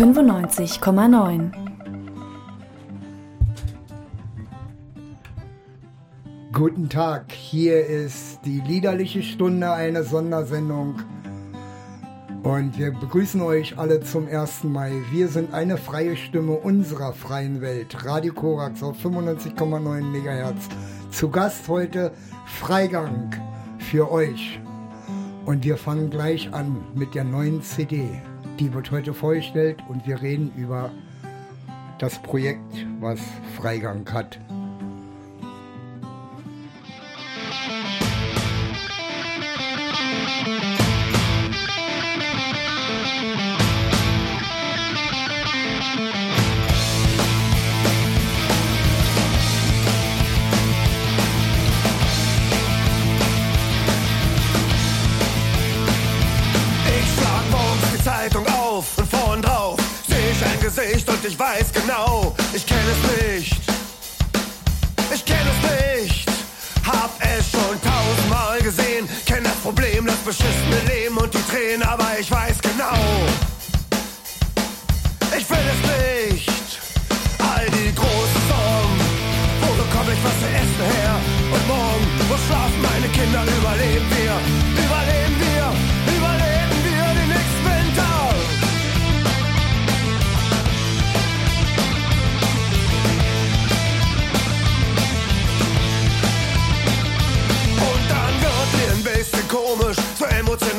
95,9. Guten Tag, hier ist die liederliche Stunde, eine Sondersendung. Und wir begrüßen euch alle zum 1. Mai. Wir sind eine freie Stimme unserer freien Welt. Radio Korax auf 95,9 MHz. Zu Gast heute Freigang für euch. Und wir fangen gleich an mit der neuen CD. Die wird heute vorgestellt und wir reden über das Projekt, was Freigang hat. Weiß genau, ich kenne es nicht. Ich kenne es nicht. Hab es schon tausendmal gesehen. Kenn das Problem, das beschissene Leben und die Tränen, aber ich weiß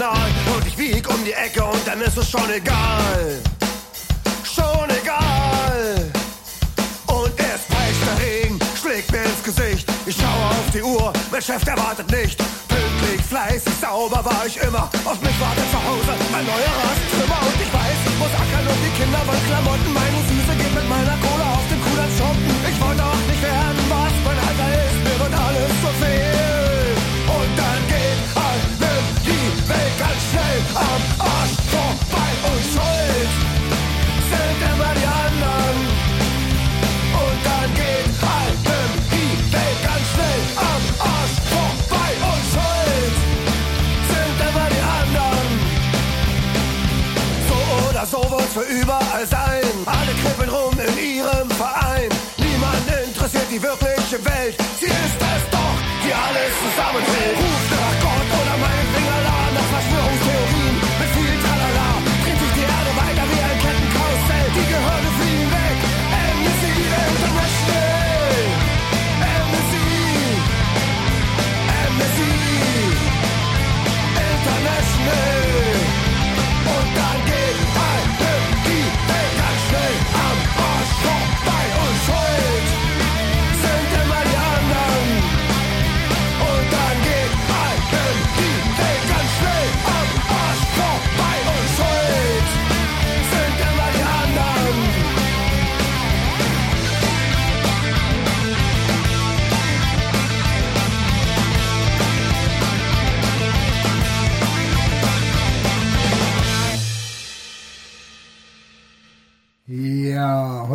emotional. Und ich wieg um die Ecke und dann ist es schon egal. Schon egal. Und es peitscht der Regen, schlägt mir ins Gesicht. Ich schaue auf die Uhr, mein Chef erwartet nicht. Pünktlich, fleißig, sauber war ich immer. Auf mich wartet zu Hause ein neuer Rastzimmer. Und ich weiß, ich muss ackern und die Kinder wollen Klamotten. Meine Süße geht mit meiner Kohle auf den Kudamm interessiert die wirkliche Welt. Sie ist es doch, die alles zusammenhält.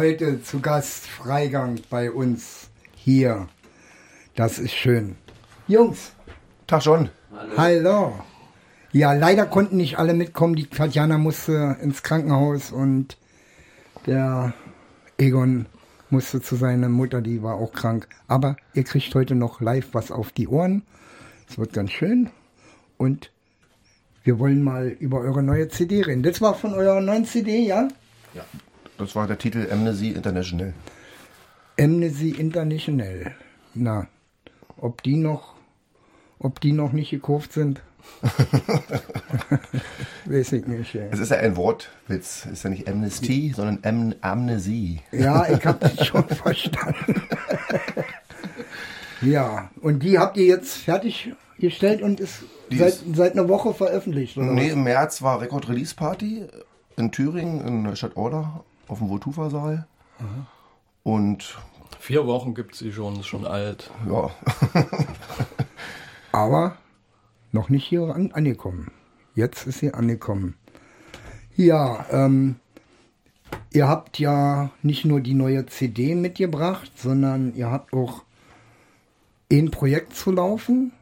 Heute zu Gast Freigang bei uns hier. Das ist schön. Jungs, Tag schon. hallo. Ja, leider konnten nicht alle mitkommen. Die Tatjana musste ins Krankenhaus und der Egon musste zu seiner Mutter, die war auch krank. Aber ihr kriegt heute noch live was auf die Ohren. Es wird ganz schön. Und wir wollen mal über eure neue CD reden. Das war von eurer neuen CD, ja? Ja. Das war der Titel Amnesty International. Amnesty International. Na, ob die noch, ob die noch nicht gekauft sind? Weiß ich nicht. ey. Es ist ja ein Wortwitz. Es ist ja nicht Amnesty, sondern Am Amnesie. Ja, ich habe das schon verstanden. ja, und die habt ihr jetzt fertiggestellt und ist seit, ist- seit einer Woche veröffentlicht, oder Nee, was? im März war Record Release Party in Thüringen, in der Stadt Orla, auf dem Wotufa-Saal. Und Vier Wochen gibt sie schon, ist schon alt. ja, Aber noch nicht hier an, angekommen. Jetzt ist sie angekommen. Ja, ähm, ihr habt ja nicht nur die neue CD mitgebracht, sondern ihr habt auch ein Projekt zu laufen,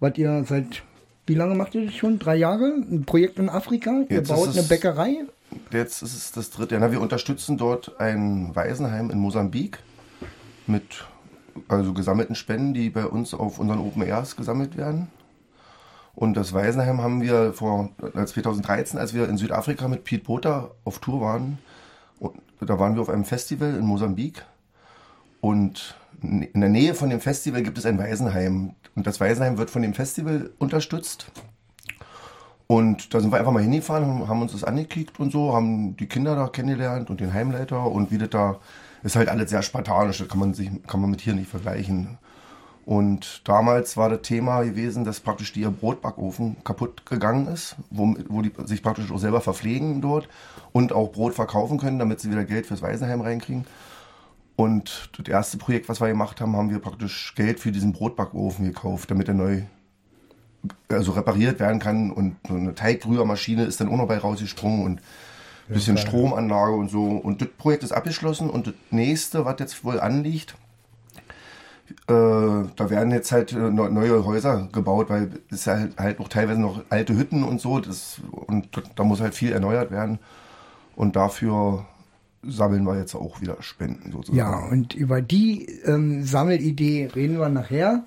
was ihr seit, wie lange macht ihr das schon? Drei Jahre? Ein Projekt in Afrika? ihr Jetzt baut eine Bäckerei? Jetzt ist es das dritte. Ja, wir unterstützen dort ein Waisenheim in Mosambik mit also gesammelten Spenden, die bei uns auf unseren Open Airs gesammelt werden. Und das Waisenheim haben wir vor 2013, als wir in Südafrika mit Pete Botha auf Tour waren, da waren wir auf einem Festival in Mosambik und in der Nähe von dem Festival gibt es ein Waisenheim. Und das Waisenheim wird von dem Festival unterstützt. Und da sind wir einfach mal hingefahren, haben uns das angekickt und so, haben die Kinder da kennengelernt und den Heimleiter und wie das da ist halt alles sehr spartanisch, das kann man sich, kann man mit hier nicht vergleichen. Und damals war das Thema gewesen, dass praktisch ihr Brotbackofen kaputt gegangen ist, wo, wo die sich praktisch auch selber verpflegen dort und auch Brot verkaufen können, damit sie wieder Geld fürs Waisenheim reinkriegen. Und das erste Projekt, was wir gemacht haben, haben wir praktisch Geld für diesen Brotbackofen gekauft, damit er neu also repariert werden kann. Und so eine Teigrührmaschine ist dann auch noch bei rausgesprungen und ein bisschen ja, Stromanlage und so. Und das Projekt ist abgeschlossen. Und das nächste, was jetzt wohl anliegt, äh, da werden jetzt halt äh, neue Häuser gebaut, weil es ja halt, halt noch teilweise noch alte Hütten und so. Das, und da muss halt viel erneuert werden. Und dafür sammeln wir jetzt auch wieder Spenden sozusagen. Ja, und über die ähm, Sammelidee reden wir nachher.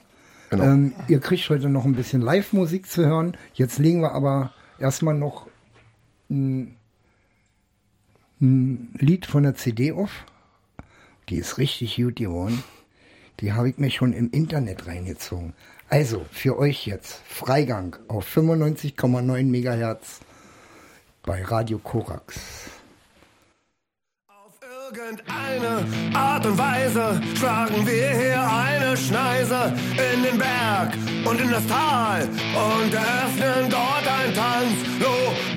Genau. Ähm, ihr kriegt heute noch ein bisschen Live-Musik zu hören. Jetzt legen wir aber erstmal noch ein, ein Lied von der CD auf. Die ist richtig gut geworden. Die habe ich mir schon im Internet reingezogen. Also, für euch jetzt Freigang auf 95,9 Megahertz bei Radio Korax irgendeine Art und Weise schlagen wir hier eine Schneise in den Berg und in das Tal und öffnen dort ein Tanzlokal.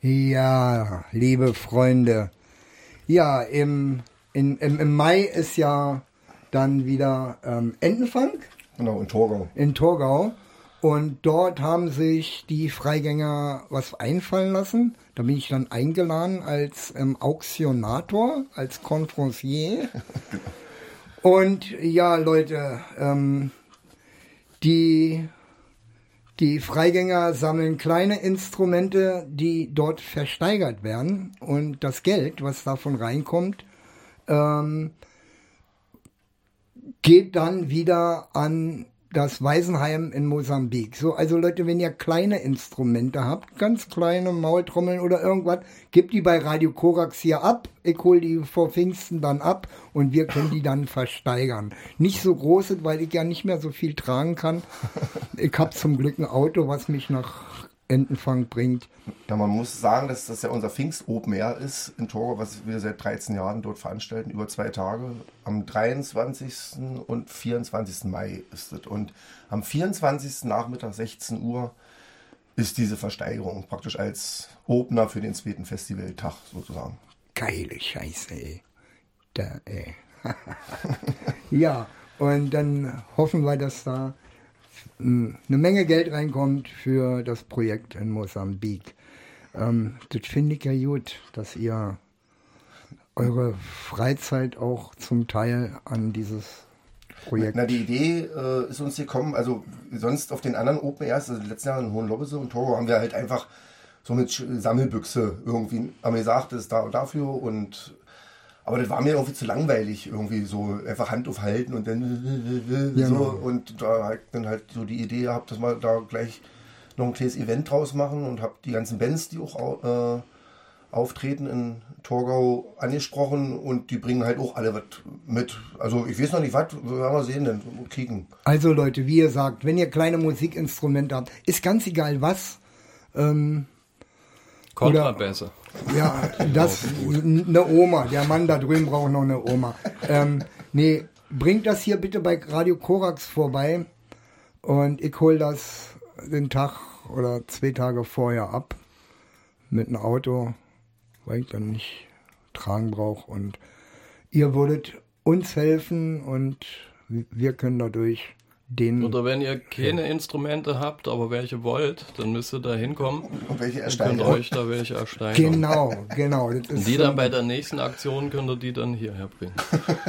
Ja, liebe Freunde. Ja, im, in, im, im Mai ist ja dann wieder ähm, Entenfang Genau, in Torgau. in Torgau. Und dort haben sich die Freigänger was einfallen lassen. Da bin ich dann eingeladen als ähm, Auktionator, als Conferencier. Und ja, Leute, ähm, die, die Freigänger sammeln kleine Instrumente, die dort versteigert werden. Und das Geld, was davon reinkommt, ähm, geht dann wieder an das Waisenheim in Mosambik. So, also Leute, wenn ihr kleine Instrumente habt, ganz kleine Maultrommeln oder irgendwas, gebt die bei Radio Korax hier ab. Ich hol die vor Pfingsten dann ab und wir können die dann versteigern. Nicht so große, weil ich ja nicht mehr so viel tragen kann. Ich habe zum Glück ein Auto, was mich nach Entenfang bringt. Ja, man muss sagen, dass das ja unser Pfingst Open Air ist in Togo, was wir seit 13 Jahren dort veranstalten, über zwei Tage. Am 23. und 24. Mai ist es. Und am 24. Nachmittag 16 Uhr ist diese Versteigerung praktisch als Opener für den zweiten Festivaltag sozusagen. Geile Scheiße, ey. Da, ey. ja, und dann hoffen wir, dass da eine Menge Geld reinkommt für das Projekt in Mosambik. Ähm, das finde ich ja gut, dass ihr eure Freizeit auch zum Teil an dieses Projekt. Na, die Idee äh, ist uns gekommen, also sonst auf den anderen Open Airs, also letzten Jahr in Hohenlobbese und Togo, haben wir halt einfach so mit Sammelbüchse irgendwie, haben wir gesagt, das ist da und dafür und aber das war mir irgendwie zu langweilig, irgendwie so einfach Hand aufhalten und dann so. Genau. Und da habe ich dann halt so die Idee gehabt, dass wir da gleich noch ein kleines Event draus machen und habe die ganzen Bands, die auch äh, auftreten in Torgau angesprochen und die bringen halt auch alle was mit. Also ich weiß noch nicht, was, werden wir sehen, dann kriegen. Also Leute, wie ihr sagt, wenn ihr kleine Musikinstrumente habt, ist ganz egal was. Ähm, Kontrabässe. Ja, das eine Oma. Der Mann da drüben braucht noch eine Oma. Ähm, nee, bringt das hier bitte bei Radio Korax vorbei und ich hol das den Tag oder zwei Tage vorher ab mit einem Auto, weil ich dann nicht tragen brauche und ihr würdet uns helfen und wir können dadurch den Oder wenn ihr keine Instrumente habt, aber welche wollt, dann müsst ihr da hinkommen Und welche und könnt euch da welche ersteigern. genau, genau. Ist, die dann bei der nächsten Aktion könnt ihr die dann hierher bringen.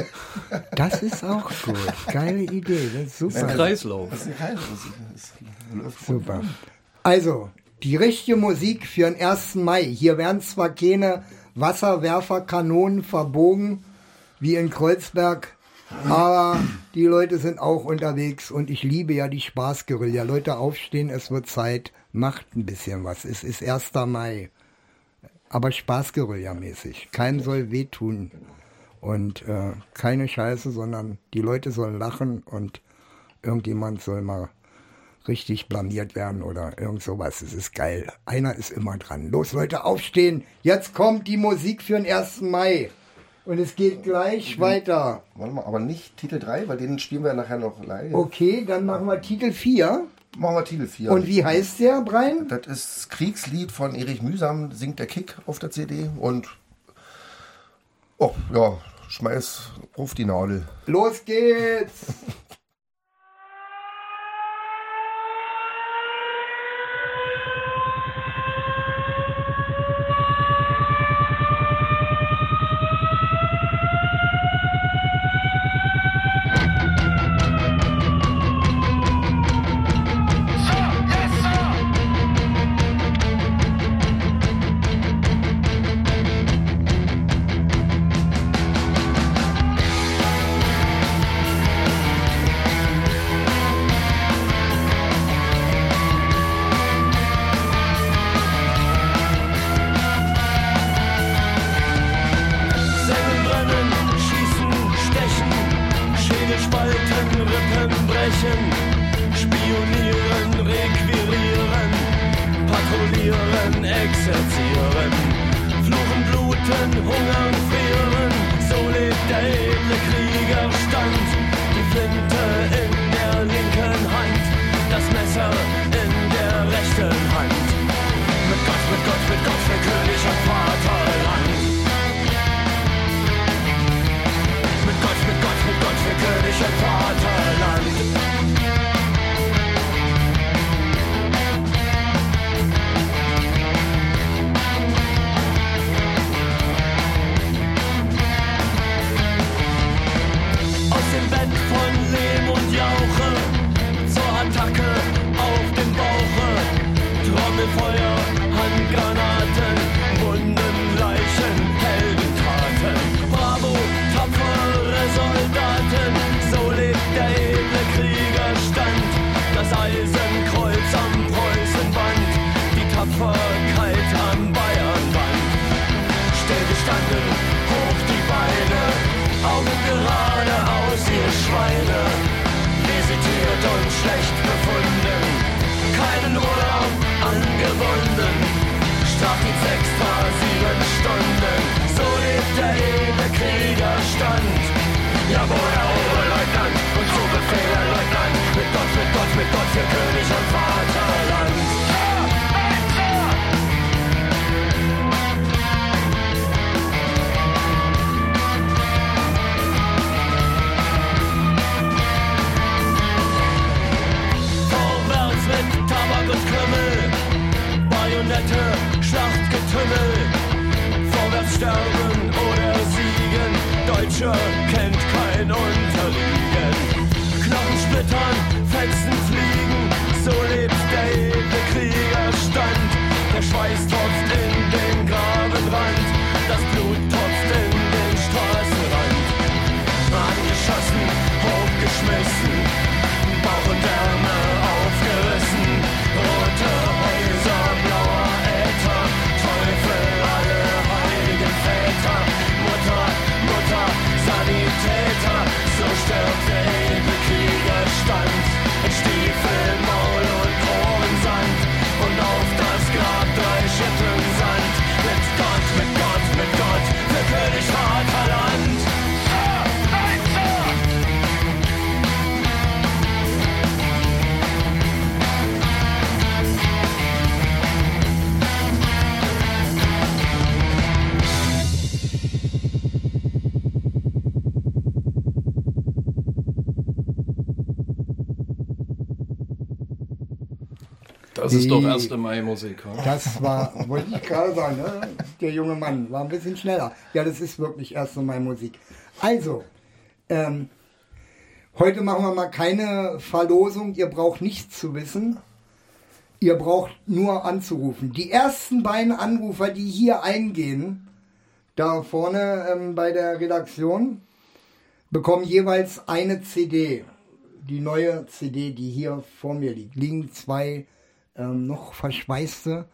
das ist auch gut. Geile Idee. Das ist super. Kreislauf. Das ist kein, das ist, das läuft Super. Also, die richtige Musik für den 1. Mai. Hier werden zwar keine Wasserwerferkanonen verbogen, wie in Kreuzberg, aber die Leute sind auch unterwegs und ich liebe ja die Spaßguerilla. Leute aufstehen, es wird Zeit, macht ein bisschen was. Es ist 1. Mai. Aber Spaßguerilla-mäßig. Keinem soll wehtun. Und äh, keine Scheiße, sondern die Leute sollen lachen und irgendjemand soll mal richtig blamiert werden oder irgend sowas. Es ist geil. Einer ist immer dran. Los, Leute, aufstehen. Jetzt kommt die Musik für den 1. Mai. Und es geht gleich weiter. Warte mal, aber nicht Titel 3, weil den spielen wir nachher noch live. Okay, dann machen wir Titel 4. Machen wir Titel 4. Und wie heißt der, Brian? Das ist Kriegslied von Erich Mühsam, singt der Kick auf der CD und oh, ja, schmeiß auf die Nadel. Los geht's. mit Gott für König und Vaterland. Vorwärts mit Tabak und Krümmel, Bajonette, Schlachtgetümmel. Vorwärts sterben oder siegen, Deutsche kennt kein Unterliegen. Knochensplittern, Fetzen Das ist doch 1. Mai-Musik. Das war, wollte ich gerade sagen, ne? der junge Mann war ein bisschen schneller. Ja, das ist wirklich erst so meine Musik. Also, ähm, heute machen wir mal keine Verlosung. Ihr braucht nichts zu wissen. Ihr braucht nur anzurufen. Die ersten beiden Anrufer, die hier eingehen, da vorne ähm, bei der Redaktion, bekommen jeweils eine CD. Die neue CD, die hier vor mir liegt. Liegen zwei ähm, noch verschweißte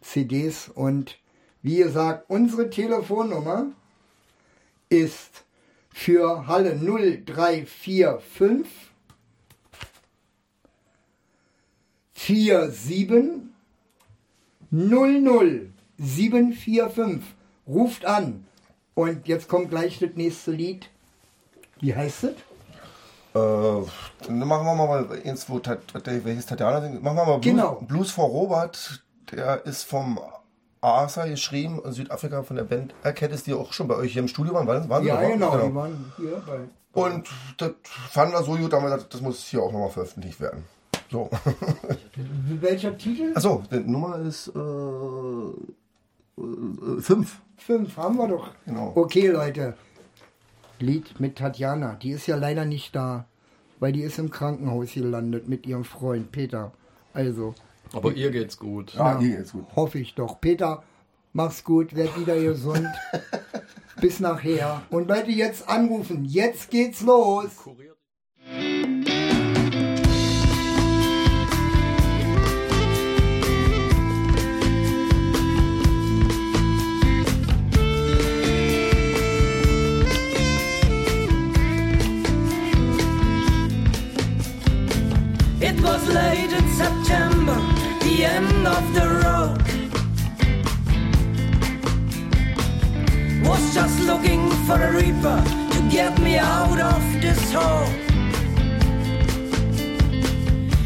CDs. Und wie gesagt, unsere Telefonnummer ist für Halle 0345 47 00 745. Ruft an. Und jetzt kommt gleich das nächste Lied. Wie heißt es? Äh, dann machen wir mal eins, wo welches Tatjana singt. Machen wir mal Blues, Genau. Blues for Robert. Der ist vom Asa geschrieben, in Südafrika von der Band Erkenntnis, die auch schon bei euch hier im Studio waren. waren, waren Ja, doch, genau. Die waren hier bei. Und das fanden wir so gut, haben wir gesagt, das muss hier auch nochmal veröffentlicht werden. So. Welcher Titel? Achso, die Nummer ist äh, äh, fünf. Fünf haben wir doch. Genau. Okay, Leute. Lied mit Tatjana. Die ist ja leider nicht da, weil die ist im Krankenhaus gelandet mit ihrem Freund Peter. Also, Aber ihr geht's gut. Ja, hier geht's gut. hoffe ich doch. Peter, mach's gut, werd wieder gesund. Bis nachher. Und Leute, jetzt anrufen. Jetzt geht's los. It late in September, the end of the road. Was just looking for a reaper to get me out of this hole.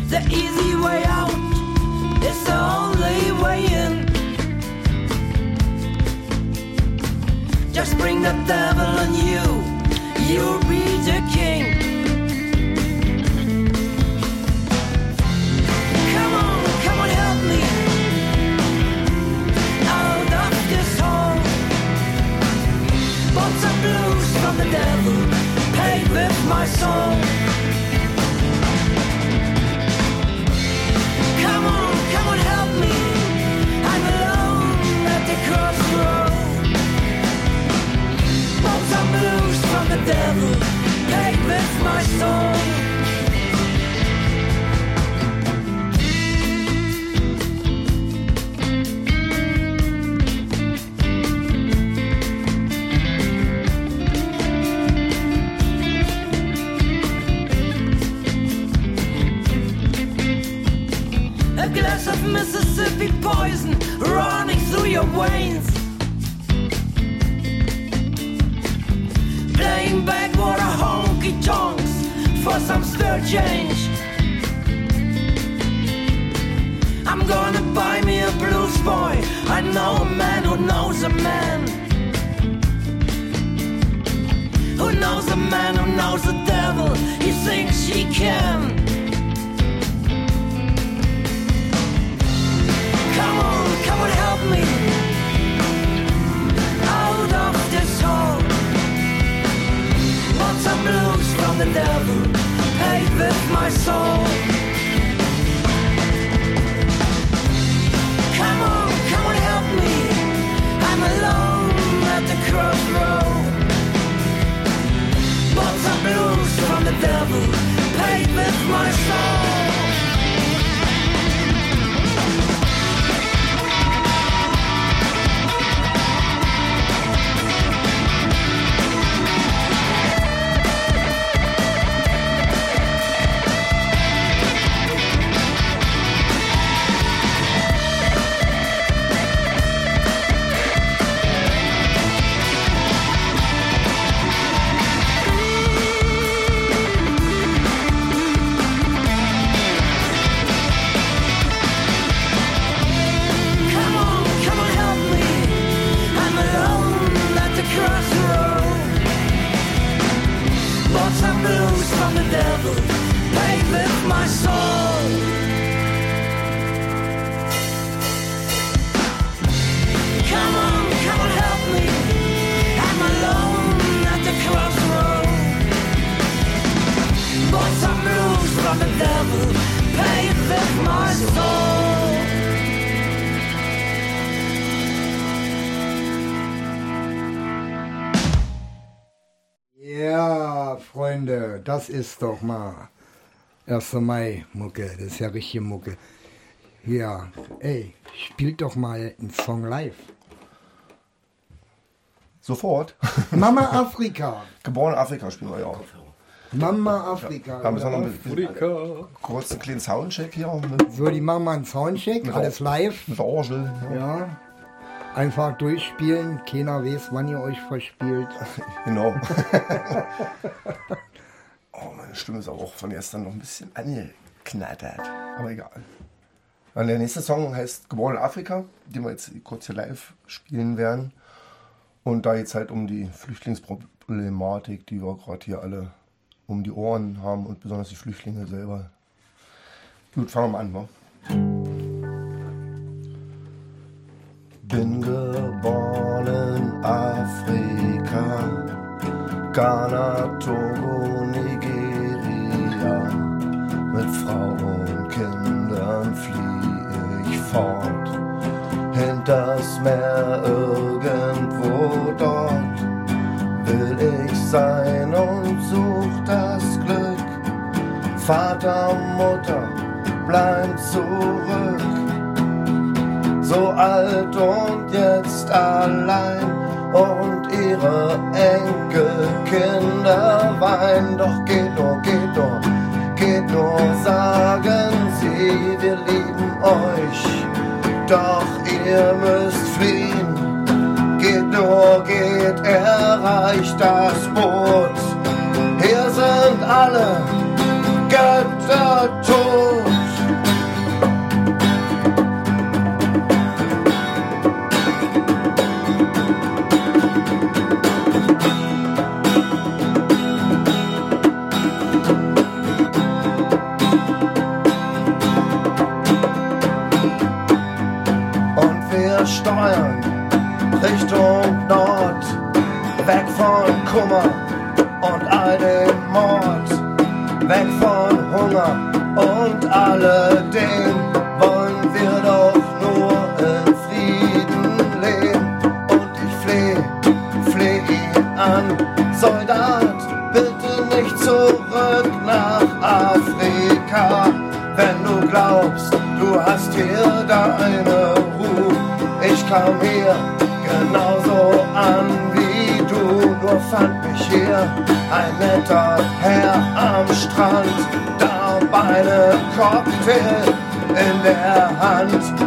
The easy way out is the only way in. Just bring the devil on you, you'll be the king. Devil, paid with my soul. Come on, come on, help me. I'm alone at the some blues from the devil, paid with my soul. Mississippi poison running through your veins. Playing backwater honky tonks for some stir change. I'm gonna buy me a blues boy. I know a man who knows a man. Who knows a man who knows the devil? He thinks he can. Devil. Paid with my soul. Das ist doch mal 1. Mai Mucke, das ist ja richtige Mucke. Ja, ey, spielt doch mal einen Song live. Sofort. Mama Afrika. Geboren in Afrika spielen wir ja auch. Mama Afrika. Da müssen wir noch ein? Afrika. kurz einen kleinen Soundcheck hier mit, so, die machen mal einen Soundcheck, alles live. mit Orgel. Ja. Ja. Einfach durchspielen, keiner weiß, wann ihr euch verspielt. Genau. oh, meine Stimme ist aber auch von gestern noch ein bisschen angeknattert. Aber egal. Und der nächste Song heißt Geboren in Afrika, den wir jetzt kurz hier live spielen werden. Und da jetzt halt um die Flüchtlingsproblematik, die wir gerade hier alle um die Ohren haben und besonders die Flüchtlinge selber. Gut, fangen wir mal an, wa? Bin geboren in Afrika, Ghana, Togo, Nigeria. Mit Frau und Kindern flieh ich fort. Hinters Meer irgendwo dort will ich sein und such das Glück. Vater, Mutter, bleib zurück so alt und jetzt allein und ihre Enkelkinder weinen. Doch geht nur, geht nur, geht nur, sagen sie, wir lieben euch. Doch ihr müsst fliehen. Geht nur, geht, erreicht das Boot. Hier sind alle Götter tot. Cocktail in der Hand,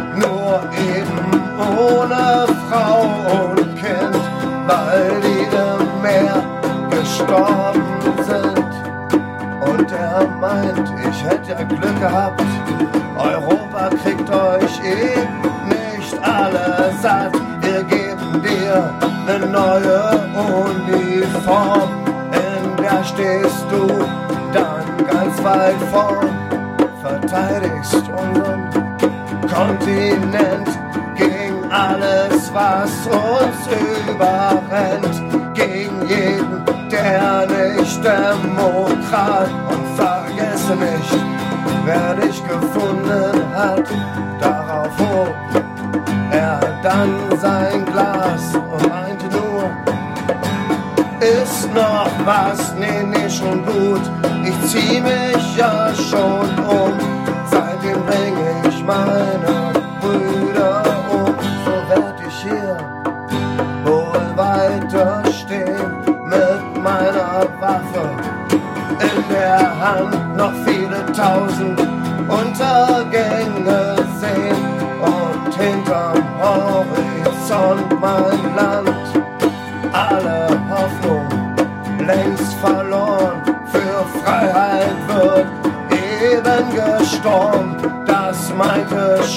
mich ja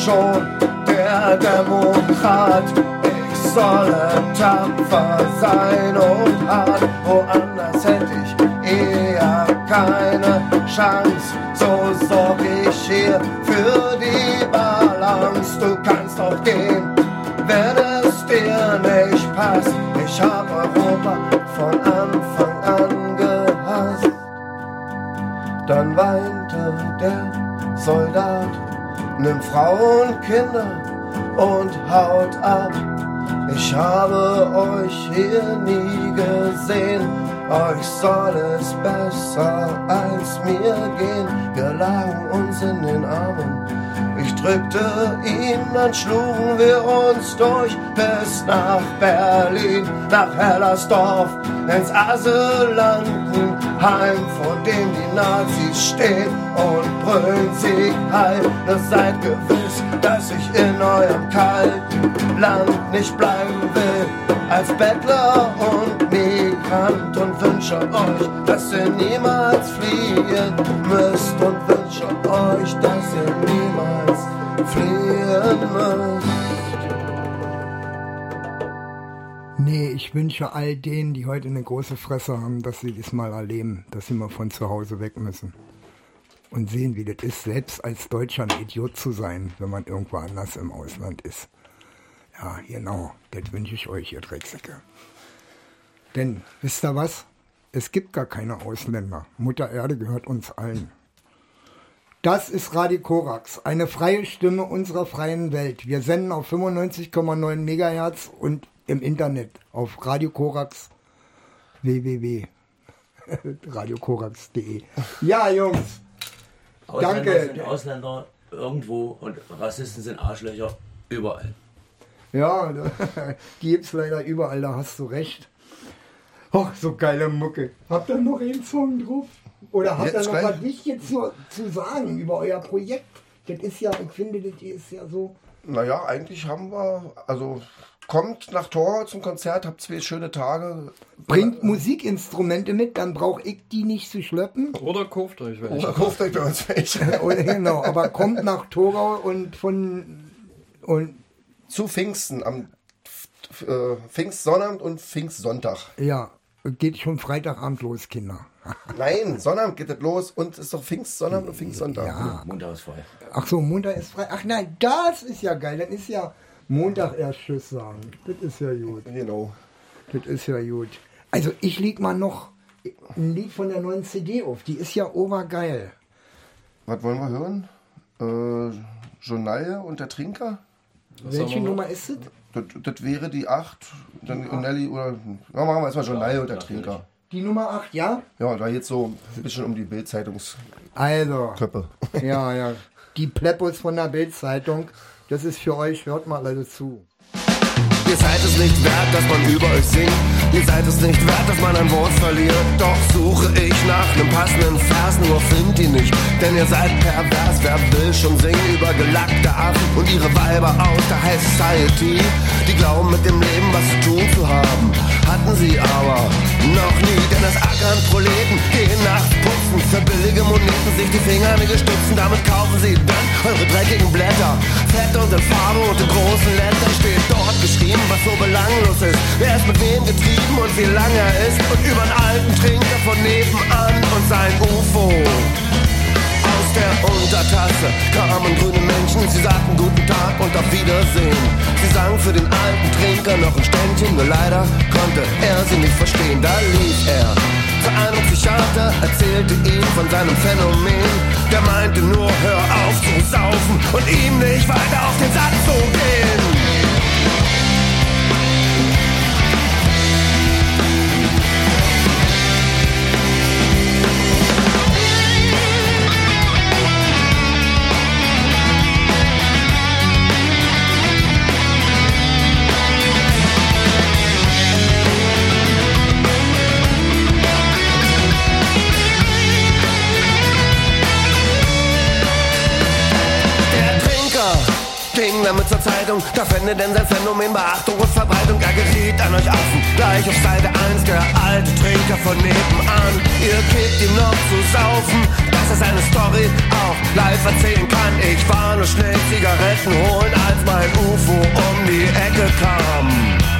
schon der Demokrat. Ich solle tapfer sein und hart. Woanders hätte ich eher keine Chance. So sorg ich hier für die Balance. Du kannst auch gehen, wenn es dir nicht passt. Ich hab Europa von Anfang an gehasst. Dann weinte der Soldat, nimmt Frauen, Kinder und haut ab. Ich habe euch hier nie gesehen, euch soll es besser als mir gehen. Wir lagen uns in den Armen, ich drückte ihn, dann schlugen wir uns durch bis nach Berlin, nach Hellersdorf, ins Asylantenheim, vor dem die Nazis stehen und brüllen Sieg heil. Ihr seid gewiss, dass ich in eurem kalten Land nicht bleiben will, als Bettler und Migrant und wünsche euch, dass ihr niemals fliehen müsst und wünsche euch, dass ihr niemals fliehen müsst. Nee, ich wünsche all denen, die heute eine große Fresse haben, dass sie das mal erleben, dass sie mal von zu Hause weg müssen. Und sehen, wie das ist, selbst als Deutscher ein Idiot zu sein, wenn man irgendwo anders im Ausland ist. Ja, genau, das wünsche ich euch, ihr Drecksäcke. Denn, wisst ihr was? Es gibt gar keine Ausländer. Mutter Erde gehört uns allen. Das ist Radio Korax, eine freie Stimme unserer freien Welt. Wir senden auf 95,9 Megahertz und im Internet auf Radio Korax www. radiokorax.de. Ja, Jungs, Ausländer Danke. sind Ausländer irgendwo und Rassisten sind Arschlöcher überall. ja, die gibt's leider überall, da hast du recht. Och, so geile Mucke. Habt ihr noch einen Song drauf? Oder habt ihr noch rein. was Wichtiges zu, zu sagen über euer Projekt? Das ist ja, ich finde, das ist ja so. Naja, eigentlich haben wir, also kommt nach Tor zum Konzert, habt zwei schöne Tage. Bringt Musikinstrumente mit, dann brauche ich die nicht zu schleppen. Oder kauft euch welche. Oder kauft euch bei uns welche. Oder, genau, aber kommt nach Torau und von und Zu Pfingsten, am äh, Pfingstsonnabend und Pfingstsonntag. ja, geht schon Freitagabend los, Kinder. Nein, Sonnabend geht das los und es ist doch Pfingstsonnabend und Pfingstsonntag. Ja. Montag ist frei. Ach so, Montag ist frei. Ach nein, das ist ja geil. Dann ist ja Montag erst Tschüss sagen. Das ist ja gut. Genau. Das ist ja gut. Also ich leg mal noch ein Lied von der neuen CD auf. Die ist ja obergeil. Was wollen wir hören? Äh, Jonaille und der Trinker? Welche haben wir Nummer ist es? Das, das wäre die 8. Dann Nelly oder. Ja, machen wir erstmal Jonaille und der. Trinker. Die Nummer 8, ja? Ja, da geht so ein bisschen um die Bildzeitungsköppe. Also, ja, ja. Die Pleppos von der Bildzeitung. Das ist für euch. Hört mal alle zu. Ihr seid es nicht wert, dass man über euch singt. Ihr seid es nicht wert, dass man ein Wort verliert. Doch suche ich nach nem passenden Vers, nur find ihn nicht. Denn ihr seid pervers, wer will schon singen über gelackte Affen und ihre Weiber aus der High Society. Die glauben mit dem Leben was zu tun zu haben. Hatten sie aber noch nie, denn das Ackern Proleten gehen nachts putzen. Für billige Moneten sich die Fingernägel stutzen, damit kaufen sie dann eure dreckigen Blätter. Fett und in Farbe und in großen Lettern steht dort geschrieben, was so belanglos ist. Wer ist mit wem getrieben und wie lang er ist. Und über einen alten Trinker von nebenan und sein UFO. Der Untertasse kamen grüne Menschen, sie sagten guten Tag und auf Wiedersehen. Sie sang für den alten Trinker noch ein Ständchen, nur leider konnte er sie nicht verstehen. Da lief er zu einem Psychiater, erzählte ihm von seinem Phänomen. Der meinte nur, hör auf zu saufen und ihm nicht weiter auf den Sack zu gehen. Damit zur Zeitung, da fände denn sein Phänomen Beachtung und Verbreitung. Er geriet an euch Affen, gleich auf Seite 1, der alte Trinker von nebenan. Ihr gebt ihm noch zu saufen, dass er seine Story auch live erzählen kann. Ich war nur schnell Zigaretten holen, als mein UFO um die Ecke kam.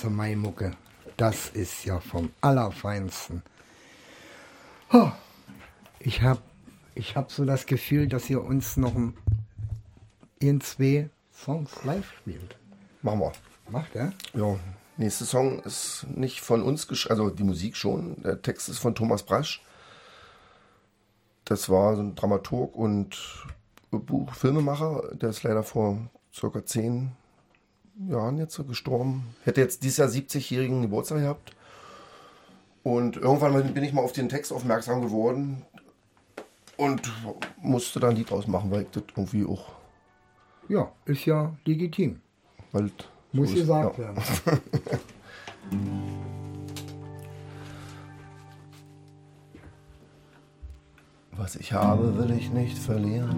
1. Mai-Mucke. Das ist ja vom Allerfeinsten. Oh, ich habe ich hab so das Gefühl, dass ihr uns noch ein, in zwei Songs live spielt. Machen wir. Macht er? Ja, nächste Song ist nicht von uns geschrieben, also die Musik schon. Der Text ist von Thomas Brasch. Das war so ein Dramaturg und Buch Filmemacher. Der ist leider vor circa zehn Jahren jetzt so gestorben. Hätte jetzt dieses Jahr 70-jährigen Geburtstag gehabt. Und irgendwann bin ich mal auf den Text aufmerksam geworden und musste da ein Lied draus machen, weil ich das irgendwie auch. Ja, ist ja legitim. Weil so Muss ist, gesagt ja. werden. Was ich habe, will ich nicht verlieren.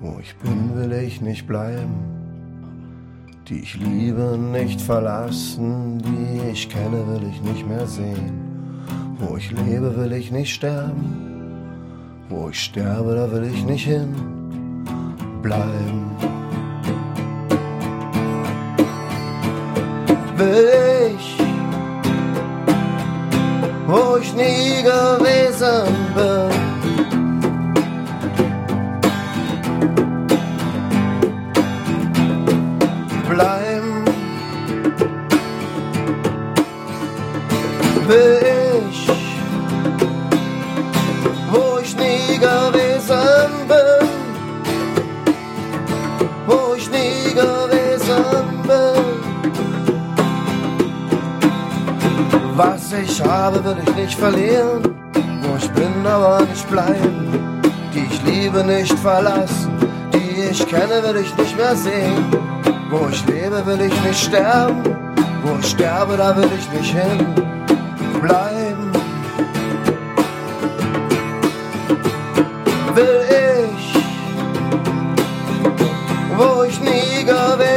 Wo ich bin, will ich nicht bleiben. Die ich liebe, nicht verlassen. Die ich kenne, will ich nicht mehr sehen. Wo ich lebe, will ich nicht sterben. Wo ich sterbe, da will ich nicht hin bleiben. Will ich, wo ich nie gewesen bin. Ich habe, will ich nicht verlieren, wo ich bin, aber nicht bleiben. Die ich liebe, nicht verlassen, die ich kenne, will ich nicht mehr sehen. Wo ich lebe, will ich nicht sterben, wo ich sterbe, da will ich nicht hin bleiben. Will ich, wo ich nie gewesen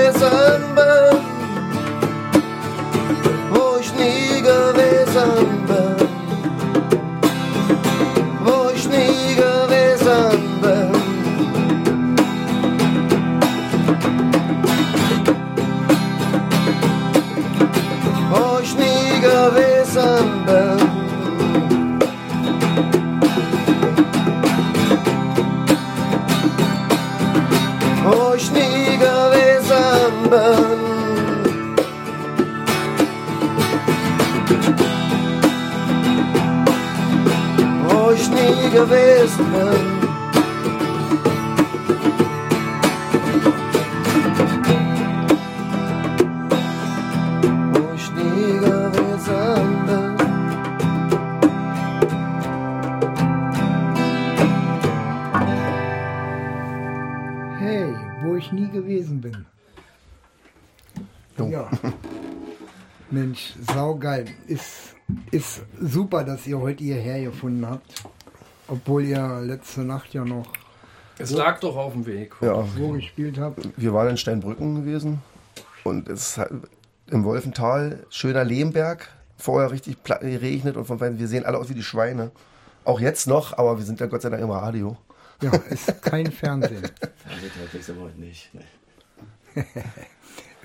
super, dass ihr heute hierher gefunden habt. Obwohl ihr letzte Nacht ja noch Es lag doch auf dem Weg. Ja, so gespielt habt. wir waren in Steinbrücken gewesen und es hat im Wolfental, schöner Lehmberg, vorher richtig platt geregnet und von wir sehen alle aus wie die Schweine. Auch jetzt noch, aber wir sind ja Gott sei Dank im Radio. Ja, ist kein Fernsehen. Aber heute nicht.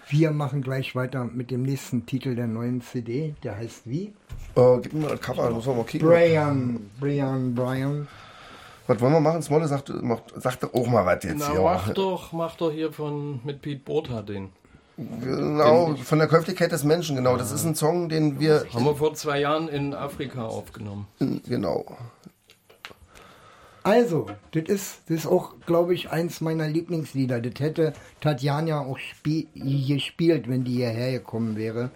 Wir machen gleich weiter mit dem nächsten Titel der neuen CD. Der heißt wie? Äh, gib mir mal das Cover, muss man mal kicken. Brian, Brian, Brian. Was wollen wir machen? Smolle sagt, macht, sagt doch auch mal was jetzt Na, hier. mach doch, mach doch hier von mit Pete Botha den. Genau, von der Käuflichkeit des Menschen, genau. Das ist ein Song, den wir. Haben wir vor zwei Jahren in Afrika aufgenommen. Genau. Also, das ist, das ist auch, glaube ich, eins meiner Lieblingslieder. Das hätte Tatjana auch spie gespielt, wenn die hierher gekommen wäre.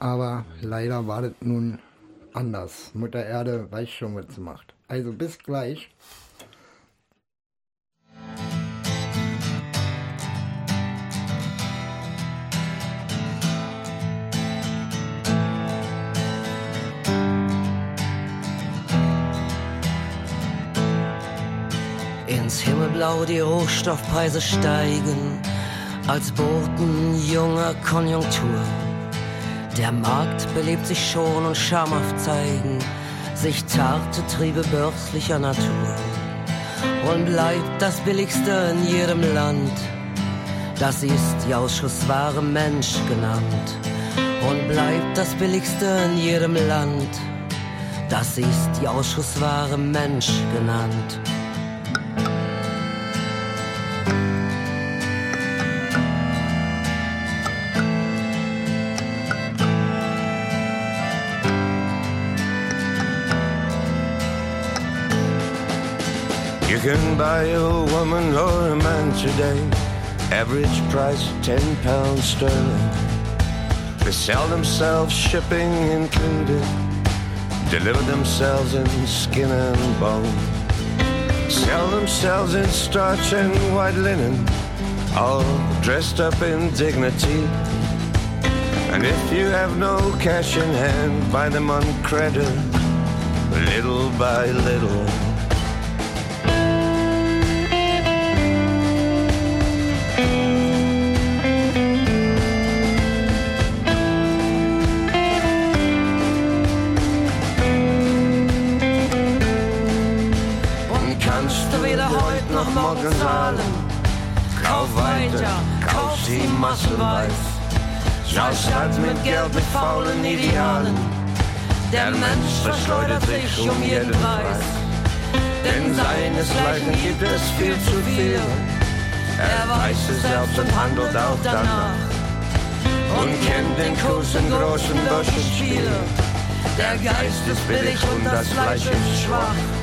Aber leider war das nun anders. Mutter Erde weiß schon, was sie macht. Also bis gleich. Himmelblau die Rohstoffpreise steigen, als Boten junger Konjunktur. Der Markt belebt sich schon und schamhaft zeigen sich zarte Triebe börslicher Natur. Und bleibt das Billigste in jedem Land, das ist die Ausschussware Mensch genannt. Und bleibt das Billigste in jedem Land, das ist die Ausschussware Mensch genannt. Can buy a woman or a man today. Average price ten pounds sterling. They sell themselves shipping included. Deliver themselves in skin and bone. Sell themselves in starch and white linen. All dressed up in dignity. And if you have no cash in hand, buy them on credit. Little by little. Kauf sie massenweise. Schau statt mit Geld mit faulen Idealen. Der Mensch verschleudert sich um jeden Preis. Denn seinesgleichen gibt es viel zu viel. Er weiß es selbst und handelt auch danach. Und kennt den Kurs in großen Börsenspiele. Der Geist ist billig und das Fleisch ist schwach.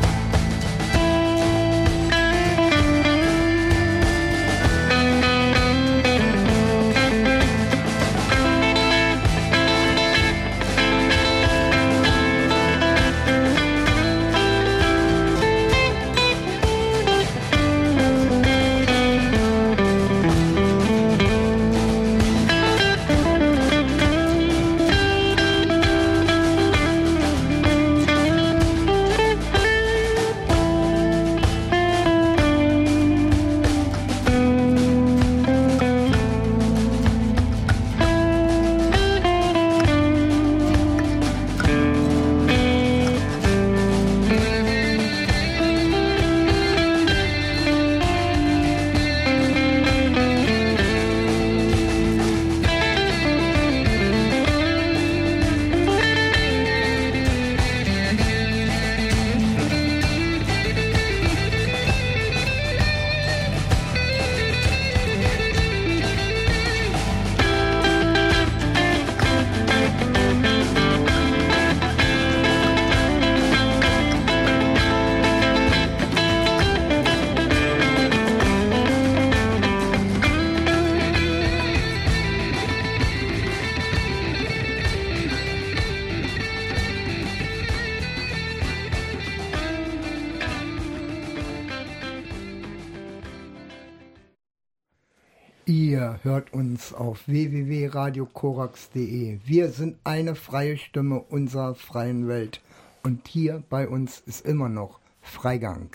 Hört uns auf www.radiokorax.de. Wir sind eine freie Stimme unserer freien Welt. Und hier bei uns ist immer noch Freigang.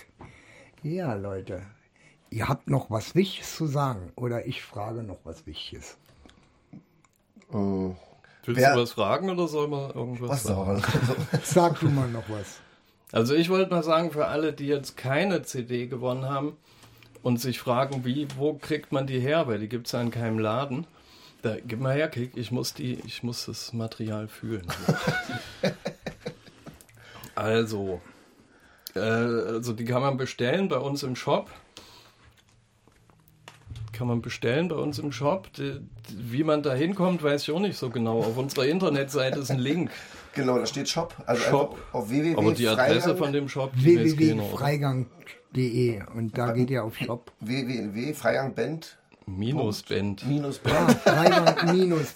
Ja, Leute, ihr habt noch was Wichtiges zu sagen oder ich frage noch was Wichtiges. Äh, Willst Wer- du was fragen oder soll man irgendwas was sagen? Sag du mal noch was. Also ich wollte mal sagen, für alle, die jetzt keine CD gewonnen haben und sich fragen, wie, wo kriegt man die her, weil die gibt es ja in keinem Laden. Da, gib mal her, Kick, ich muss, die, ich muss das Material fühlen. also, äh, also die kann man bestellen bei uns im Shop. Kann man bestellen bei uns im Shop. Die, die, wie man da hinkommt, weiß ich auch nicht so genau. Auf unserer Internetseite ist ein Link. Genau, da steht Shop. Also Shop. auf www. Aber die Adresse von dem Shop, die www.freigang.de und da geht ihr auf Shop. www.freigangband Minusband. minus Band. Freigang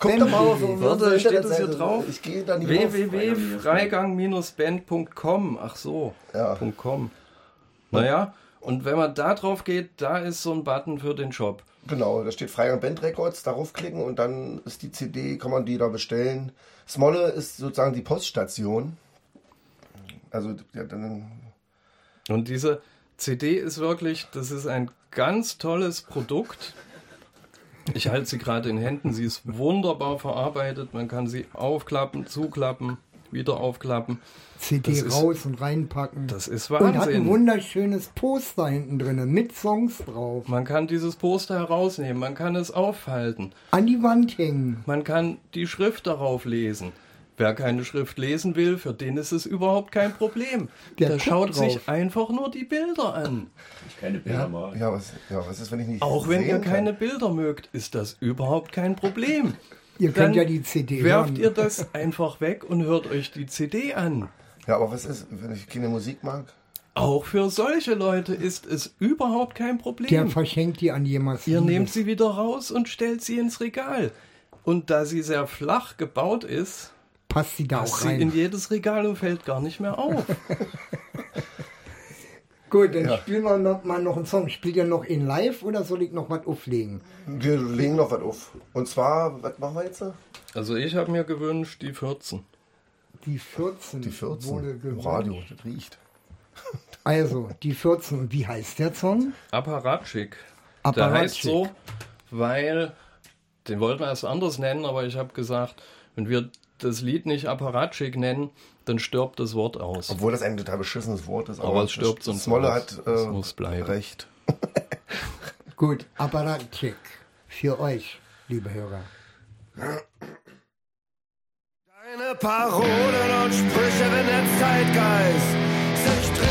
Guck doch mal auf minus Warte, steht das hier drauf? Ich gehe da nicht www.freigang-band.com. Ach so. Ja. .com. Naja, und wenn man da drauf geht, da ist so ein Button für den Shop. Genau, da steht Freigang Band Records, darauf klicken und dann ist die CD, kann man die da bestellen. Smolle ist sozusagen die Poststation. Also ja, dann Und diese CD ist wirklich, das ist ein ganz tolles Produkt. Ich halte sie gerade in Händen. Sie ist wunderbar verarbeitet. Man kann sie aufklappen, zuklappen, wieder aufklappen. CD Das ist- raus und reinpacken. Das ist und hat ein Wahnsinn. wunderschönes Poster hinten drin mit Songs drauf. Man kann dieses Poster herausnehmen, man kann es aufhalten, An die Wand hängen. man kann die Schrift darauf lesen. Wer keine Schrift lesen will, für den ist es überhaupt kein Problem. Der Der schaut drauf. sich einfach nur die Bilder an. Ich keine Bilder mag. ja, was, ja, was ist, wenn ich nicht Auch wenn ihr kann? keine Bilder mögt, ist das überhaupt kein Problem. Ihr Dann könnt ja die CD werft hören. ihr das einfach weg und hört euch die CD an. Ja, aber was ist, wenn ich keine Musik mag? Auch für solche Leute ist es überhaupt kein Der Problem. verschenkt die an jemals. Ihr nehmt sie wieder raus und stellt sie ins Regal. Und da sie sehr flach gebaut ist, Passt sie da passt auch sie in rein. jedes Regal und fällt gar nicht mehr auf. Gut, dann spielen wir noch mal noch einen Song. Spielt ihr noch in live oder soll ich noch was auflegen? Wir legen noch was auf. Und zwar, was machen wir jetzt? da? Also ich habe mir gewünscht, die 14. Die 14, Die 14 wurde im gewünscht. Radio, das riecht. Also, die 14. Und wie heißt der Song? Apparatschik. Der heißt so, weil, den wollten wir erst anders nennen, aber ich habe gesagt, wenn wir das Lied nicht Apparatschik nennen, dann stirbt das Wort aus. Obwohl das ein total beschissenes Wort ist. Aber es stirbt sonst Smolle hat äh, muss bleiben. recht. Gut, Apparatcheck. Für euch, liebe Hörer. Deine Parolen und Sprüche, wenn der Zeitgeist sich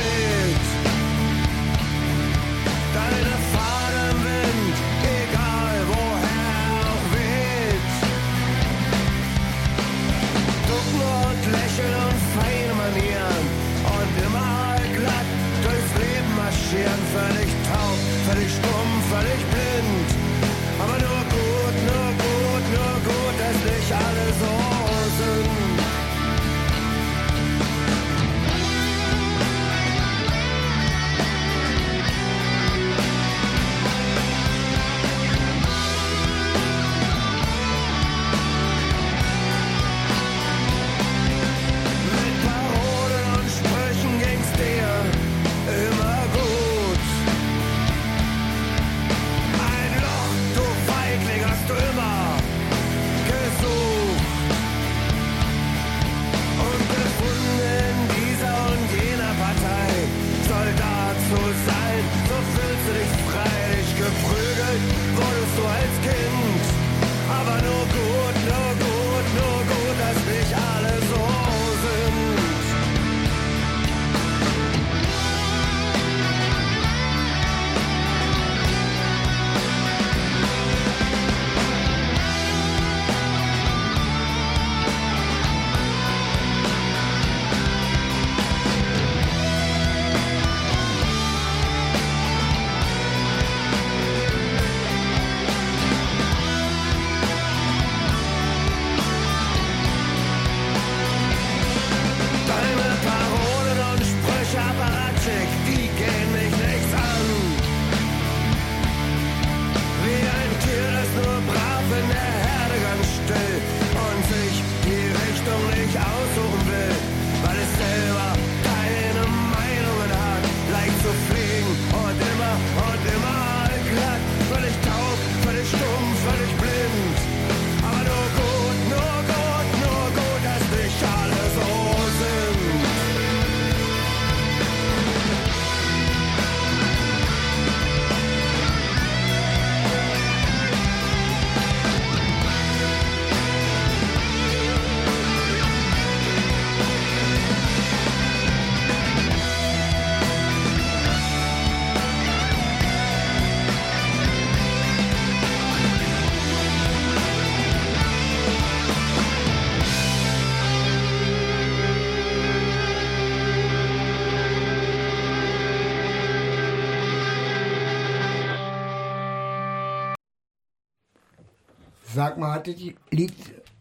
Sag mal, hat das Lied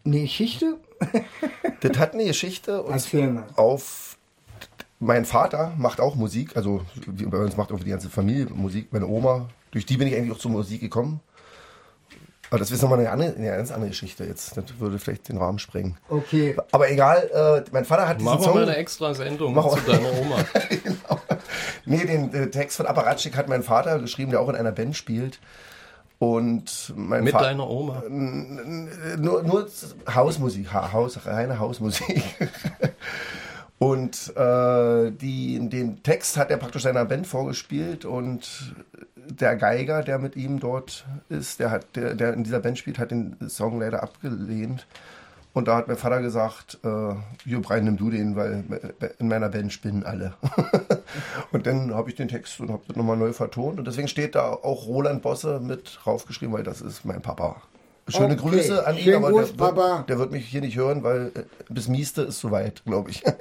eine Geschichte? Das hat eine Geschichte. Und Erzähl mal. auf mein Vater macht auch Musik, also bei uns macht irgendwie die ganze Familie Musik. Meine Oma, durch die bin ich eigentlich auch zur Musik gekommen. Aber das ist nochmal eine, andere- eine ganz andere Geschichte jetzt. Das würde vielleicht den Rahmen sprengen. Okay. Aber egal, äh, mein Vater hat diesen wir Song. mal eine extra Sendung Machen zu deiner Oma. genau. Nee, den äh, Text von Apparatschik hat mein Vater geschrieben, der auch in einer Band spielt. Und mein Mit Vater. deiner Oma. Nur, nur Hausmusik, Ha- Haus, reine Hausmusik. Und äh, die, den Text hat er praktisch seiner Band vorgespielt und der Geiger, der mit ihm dort ist, der, hat, der, der in dieser Band spielt, hat den Song leider abgelehnt. Und da hat mein Vater gesagt, äh, Jo Brian, nimm du den, weil in meiner Band spinnen alle. und dann habe ich den Text und habe das nochmal neu vertont. Und deswegen steht da auch Roland Bosse mit draufgeschrieben, weil das ist mein Papa. Schöne Okay. Grüße an ihn, Schönen aber Gruß, der, Papa. wird, der wird mich hier nicht hören, weil äh, bis Mieste ist soweit, glaube ich.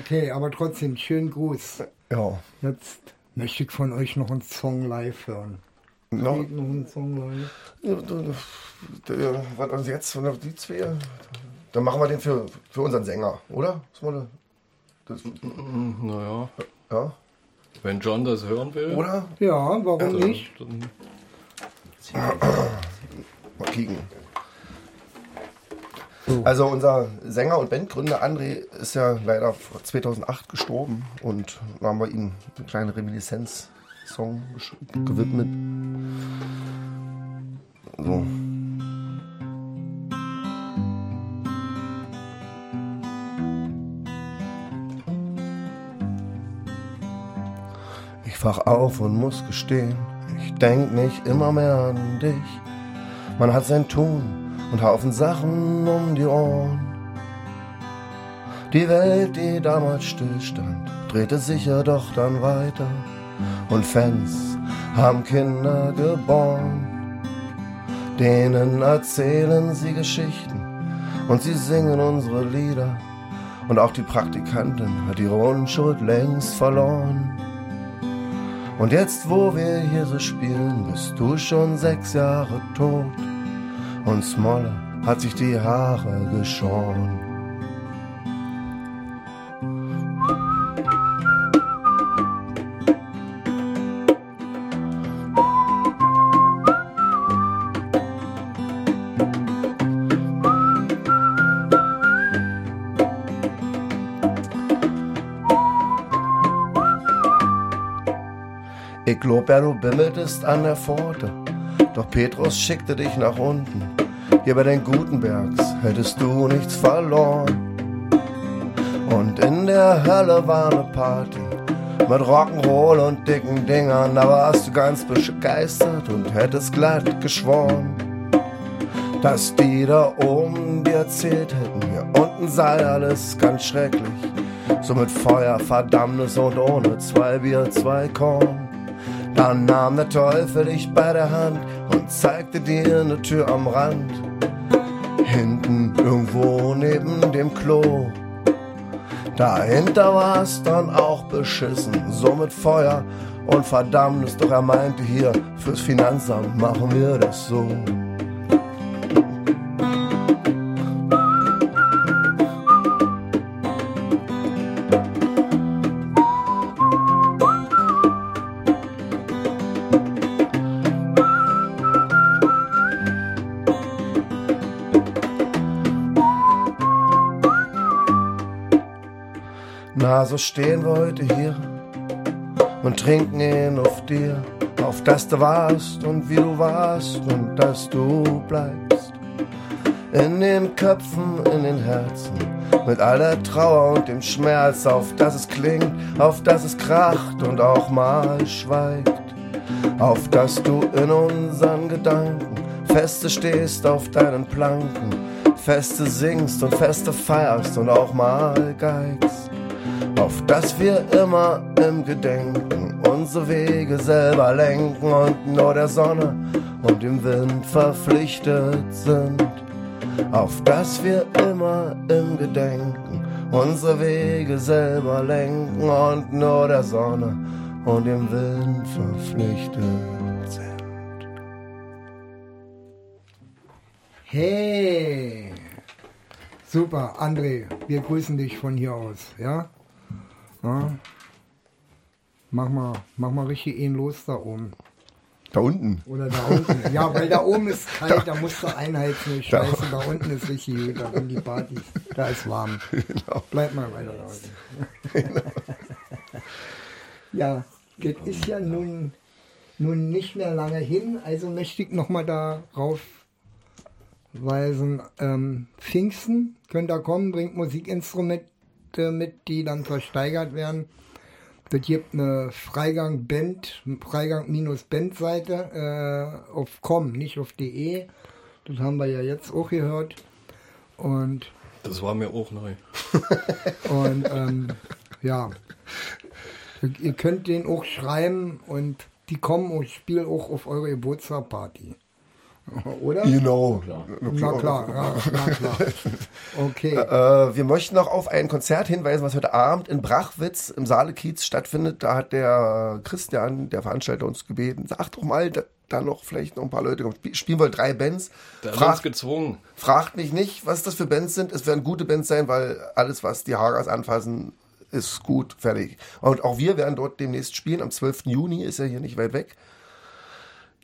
Okay, aber trotzdem, schönen Gruß. ja. Jetzt möchte ich von euch noch einen Song live hören. No, Noch einen Song live. der, was uns jetzt, von die zwei? Dann machen wir den für, für unseren Sänger, oder? Das Naja, ja? wenn John das hören will. Oder? Ja, warum dann- nicht? dann Mal kicken. Also unser Sänger und Bandgründer André ist ja leider 2008 gestorben und da haben wir ihm einen kleinen Reminiszenz-Song gesch- gewidmet. So. Ich wach auf und muss gestehen, ich denk nicht immer mehr an dich. Man hat sein Tun und Haufen Sachen um die Ohren. Die Welt, die damals stillstand, drehte sich ja doch dann weiter. Und Fans haben Kinder geboren. Denen erzählen sie Geschichten und sie singen unsere Lieder. Und auch die Praktikantin hat ihre Unschuld längst verloren. Und jetzt, wo wir hier so spielen, bist du schon sechs Jahre tot. Und Smolle hat sich die Haare geschoren. Du bimmeltest an der Pforte, doch Petrus schickte dich nach unten. Hier bei den Gutenbergs hättest du nichts verloren. Und in der Hölle war ne Party mit Rock'n'Roll und dicken Dingern. Da warst du ganz begeistert und hättest glatt geschworen, dass die da oben dir erzählt hätten, hier unten sei alles ganz schrecklich. So mit Feuer, Verdammnis und ohne zwei Bier, zwei Korn. Dann nahm der Teufel dich bei der Hand und zeigte dir eine Tür am Rand. Hinten irgendwo neben dem Klo. Dahinter war's dann auch beschissen, so mit Feuer und Verdammnis. Doch er meinte hier, fürs Finanzamt machen wir das so. So stehen wir heute hier und trinken ihn auf dir, auf dass du warst und wie du warst und dass du bleibst. In den Köpfen, in den Herzen, mit all der Trauer und dem Schmerz, auf dass es klingt, auf dass es kracht und auch mal schweigt. Auf dass du in unseren Gedanken feste stehst auf deinen Planken, feste singst und feste feierst und auch mal geigst auf dass wir immer im Gedenken unsere Wege selber lenken und nur der Sonne und dem Wind verpflichtet sind. Auf dass wir immer im Gedenken unsere Wege selber lenken und nur der Sonne und dem Wind verpflichtet sind. Hey. Super, André, wir grüßen dich von hier aus, ja? Ja? Mach mal, mach mal richtig ihn los da oben. Da unten. Oder da unten. Ja, weil da oben ist kalt, da musst du einheizen. Scheiße, da unten ist richtig gut, da sind die Partys. Da ist warm. Genau. Bleib mal weiter da unten. ja, das ist ja nun, nun nicht mehr lange hin, also möchte ich nochmal darauf weisen. Ähm, Pfingsten könnt ihr kommen, bringt Musikinstrumente mit, die dann versteigert werden. Das gibt eine Freigang-Band, Freigang-Band-Seite äh, auf com, nicht auf de. Das haben wir ja jetzt auch gehört. Und, Das war mir auch neu. und ähm, ja, ihr, könnt den auch schreiben und die kommen und spielen auch auf eure Geburtstagparty. Oder? Genau. Na klar, ja, na klar. Okay. Äh, wir möchten noch auf ein Konzert hinweisen, was heute Abend in Brachwitz im Saale-Kiez stattfindet. Da hat der Christian, der Veranstalter, uns gebeten, sag doch mal, da, da noch vielleicht noch ein paar Leute kommen. Sp- Spielen wohl drei Bands. Da wir uns Fragt, gezwungen. fragt mich nicht, was das für Bands sind. Es werden gute Bands sein, weil alles, was die Hagas anfassen, ist gut, fertig. Und auch wir werden dort demnächst spielen. Am 12. Juni ist ja hier nicht weit weg.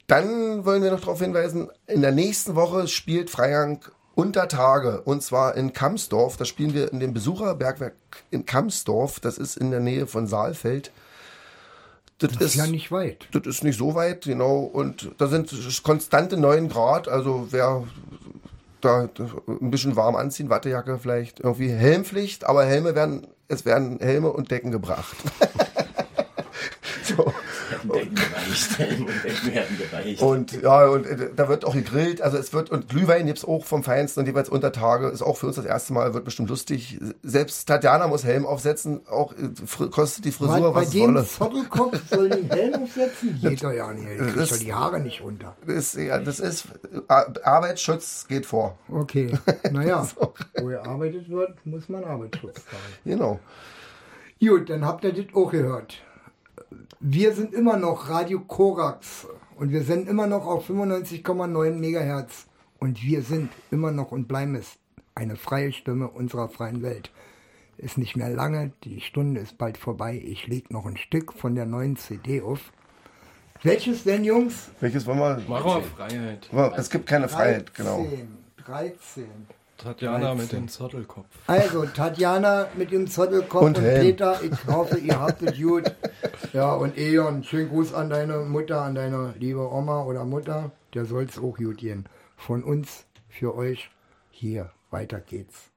Dann wollen wir noch darauf hinweisen, in der nächsten Woche spielt Freigang unter Tage und zwar in Kamsdorf. Da spielen wir in dem Besucherbergwerk in Kamsdorf. Das ist in der Nähe von Saalfeld. Das, Das ist ja nicht weit. das ist nicht so weit, genau. Und da sind konstante 9 Grad. Also wer da ein bisschen warm anziehen, Wattejacke vielleicht, irgendwie Helmpflicht, aber Helme werden, es werden Helme und Decken gebracht. so. Und werden gereicht. Und ja, und äh, da wird auch gegrillt. Also es wird, und Glühwein gibt's auch vom Feinsten und jeweils unter Tage. Ist auch für uns das erste Mal, wird bestimmt lustig. Selbst Tatjana muss Helm aufsetzen, auch äh, kostet die Bei, Frisur, bei was es dem. Zottelkopf soll den Helm aufsetzen? Geht doch ja nicht. Er kriegt doch die Haare nicht runter. Das ist, ja, das ist, Ar- Arbeitsschutz geht vor. Okay, naja, wo gearbeitet wird, muss man Arbeitsschutz tragen. Genau. Gut, dann habt ihr das auch gehört. Wir sind immer noch Radio Korax und wir sind immer noch auf 95,9 Megahertz und wir sind immer noch und bleiben es eine freie Stimme unserer freien Welt. Ist nicht mehr lange, die Stunde ist bald vorbei. Ich leg noch ein Stück von der neuen CD auf. Welches denn, Jungs? Welches wollen wir? Machen wir Freiheit. Es gibt keine Freiheit, genau. 13. Tatjana mit dem Zottelkopf. Also, Tatjana mit dem Zottelkopf Und und. Peter, ich hoffe, ihr habt es gut. Ja, und Eon, schönen Gruß an deine Mutter, an deine liebe Oma oder Mutter. Der soll es auch gut gehen. Von uns, für euch, hier, weiter geht's.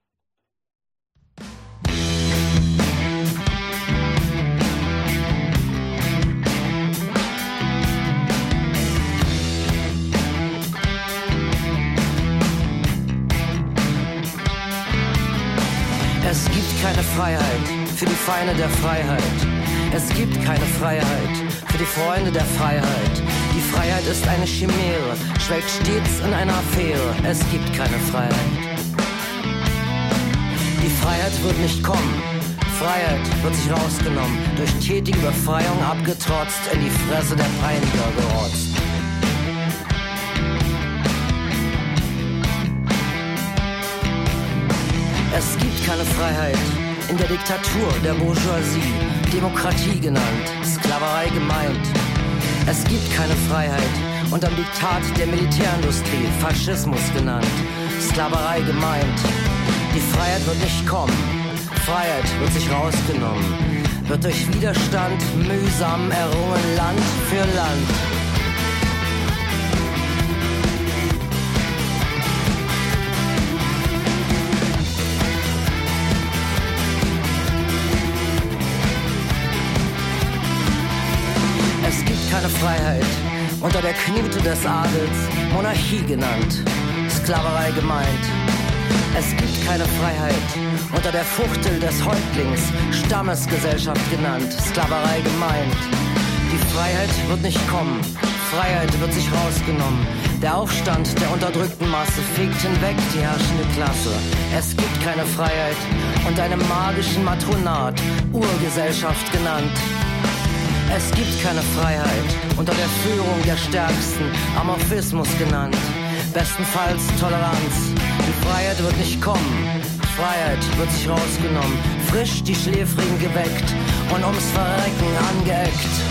Es gibt keine Freiheit für die Feinde der Freiheit. Es gibt keine Freiheit für die Freunde der Freiheit. Die Freiheit ist eine Chimäre, schwelgt stets in einer Affäre. Es gibt keine Freiheit. Die Freiheit wird nicht kommen. Freiheit wird sich rausgenommen, durch tätige Befreiung abgetrotzt, in die Fresse der Peiniger gerotzt. Es gibt keine Freiheit in der Diktatur der Bourgeoisie, Demokratie genannt, Sklaverei gemeint. Es gibt keine Freiheit unter dem Diktat der Militärindustrie, Faschismus genannt, Sklaverei gemeint. Die Freiheit wird nicht kommen, Freiheit wird sich rausgenommen, wird durch Widerstand mühsam errungen Land für Land. Freiheit unter der Knute des Adels, Monarchie genannt, Sklaverei gemeint. Es gibt keine Freiheit unter der Fuchtel des Häuptlings, Stammesgesellschaft genannt, Sklaverei gemeint. Die Freiheit wird nicht kommen, Freiheit wird sich rausgenommen. Der Aufstand der unterdrückten Masse fegt hinweg die herrschende Klasse. Es gibt keine Freiheit und einem magischen Matronat, Urgesellschaft genannt. Es gibt keine Freiheit unter der Führung der Stärksten, Amorphismus genannt. Bestenfalls Toleranz. Die Freiheit wird nicht kommen. Freiheit wird sich rausgenommen, frisch die Schläfrigen geweckt und ums Verrecken angeeckt.